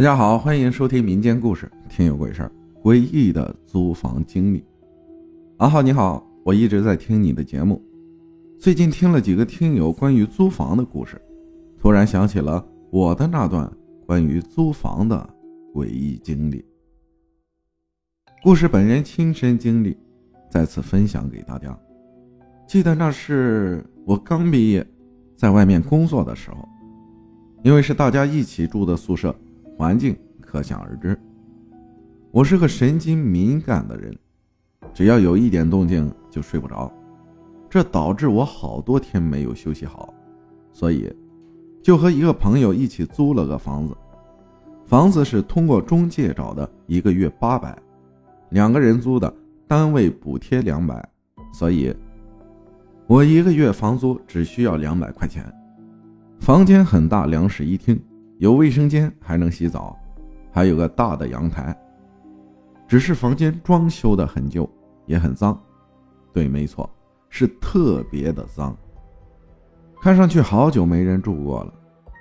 大家好，欢迎收听民间故事，听有鬼事儿，诡异的租房经历。阿浩你好，我一直在听你的节目，最近听了几个听友关于租房的故事，突然想起了我的那段关于租房的诡异经历。故事本人亲身经历，再次分享给大家。记得那是我刚毕业，在外面工作的时候，因为是大家一起住的宿舍。环境可想而知。我是个神经敏感的人，只要有一点动静就睡不着，这导致我好多天没有休息好，所以就和一个朋友一起租了个房子。房子是通过中介找的，一个月八百，两个人租的，单位补贴两百，所以，我一个月房租只需要两百块钱。房间很大，两室一厅。有卫生间，还能洗澡，还有个大的阳台。只是房间装修的很旧，也很脏。对，没错，是特别的脏。看上去好久没人住过了。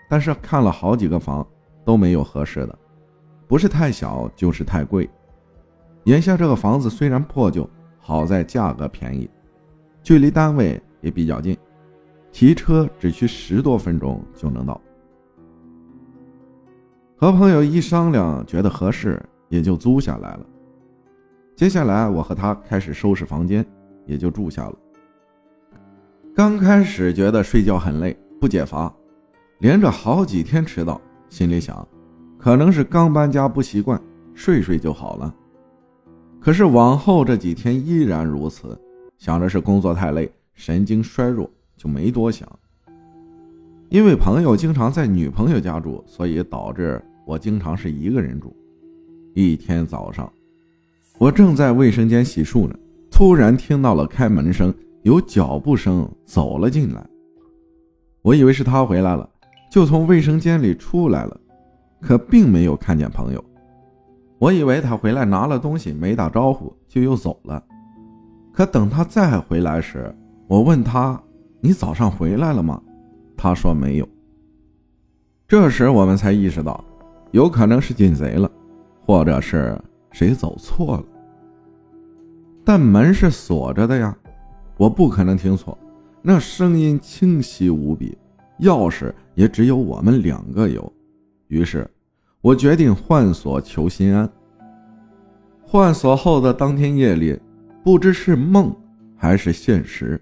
但是看了好几个房，都没有合适的，不是太小，就是太贵。眼下这个房子虽然破旧，好在价格便宜，距离单位也比较近，骑车只需十多分钟就能到。和朋友一商量，觉得合适，也就租下来了。接下来，我和他开始收拾房间，也就住下了。刚开始觉得睡觉很累，不解乏，连着好几天迟到，心里想，可能是刚搬家不习惯，睡睡就好了。可是往后这几天依然如此，想着是工作太累，神经衰弱，就没多想。因为朋友经常在女朋友家住，所以导致。我经常是一个人住。一天早上，我正在卫生间洗漱呢，突然听到了开门声，有脚步声走了进来。我以为是他回来了，就从卫生间里出来了，可并没有看见朋友。我以为他回来拿了东西，没打招呼就又走了。可等他再回来时，我问他：“你早上回来了吗？”他说没有。这时我们才意识到。有可能是进贼了，或者是谁走错了。但门是锁着的呀，我不可能听错，那声音清晰无比，钥匙也只有我们两个有。于是，我决定换锁求心安。换锁后的当天夜里，不知是梦还是现实，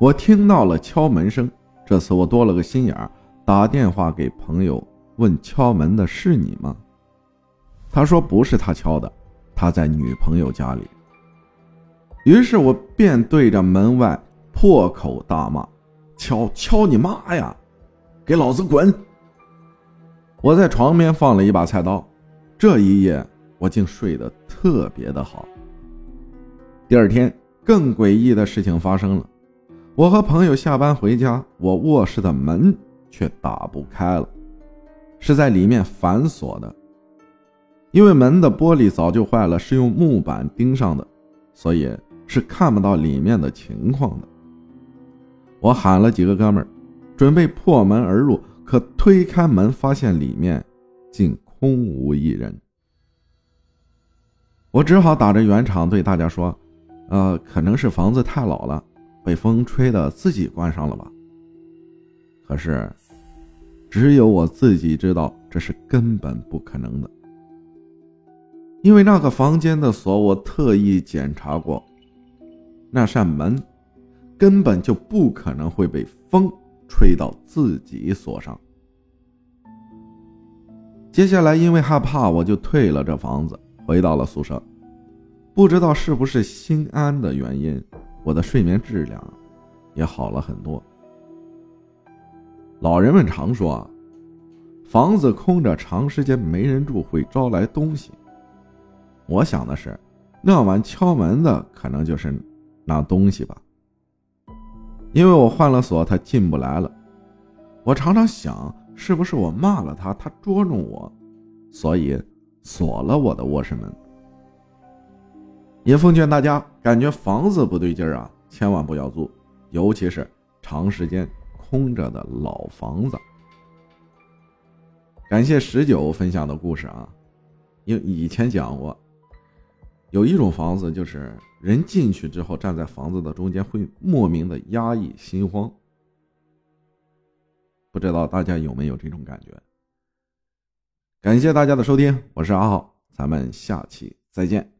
我听到了敲门声。这次我多了个心眼儿，打电话给朋友。问敲门的是你吗？他说不是他敲的，他在女朋友家里。于是我便对着门外破口大骂：“敲敲你妈呀！给老子滚！”我在床边放了一把菜刀，这一夜我竟睡得特别的好。第二天，更诡异的事情发生了，我和朋友下班回家，我卧室的门却打不开了。是在里面反锁的，因为门的玻璃早就坏了，是用木板钉上的，所以是看不到里面的情况的。我喊了几个哥们儿，准备破门而入，可推开门发现里面竟空无一人。我只好打着圆场对大家说：“呃，可能是房子太老了，被风吹的自己关上了吧。”可是。只有我自己知道，这是根本不可能的。因为那个房间的锁，我特意检查过，那扇门根本就不可能会被风吹到自己锁上。接下来，因为害怕，我就退了这房子，回到了宿舍。不知道是不是心安的原因，我的睡眠质量也好了很多。老人们常说啊，房子空着长时间没人住会招来东西。我想的是，那晚敲门的可能就是那东西吧。因为我换了锁，他进不来了。我常常想，是不是我骂了他，他捉弄我，所以锁了我的卧室门。也奉劝大家，感觉房子不对劲啊，千万不要租，尤其是长时间。空着的老房子。感谢十九分享的故事啊，因为以前讲过，有一种房子就是人进去之后站在房子的中间会莫名的压抑心慌，不知道大家有没有这种感觉？感谢大家的收听，我是阿浩，咱们下期再见。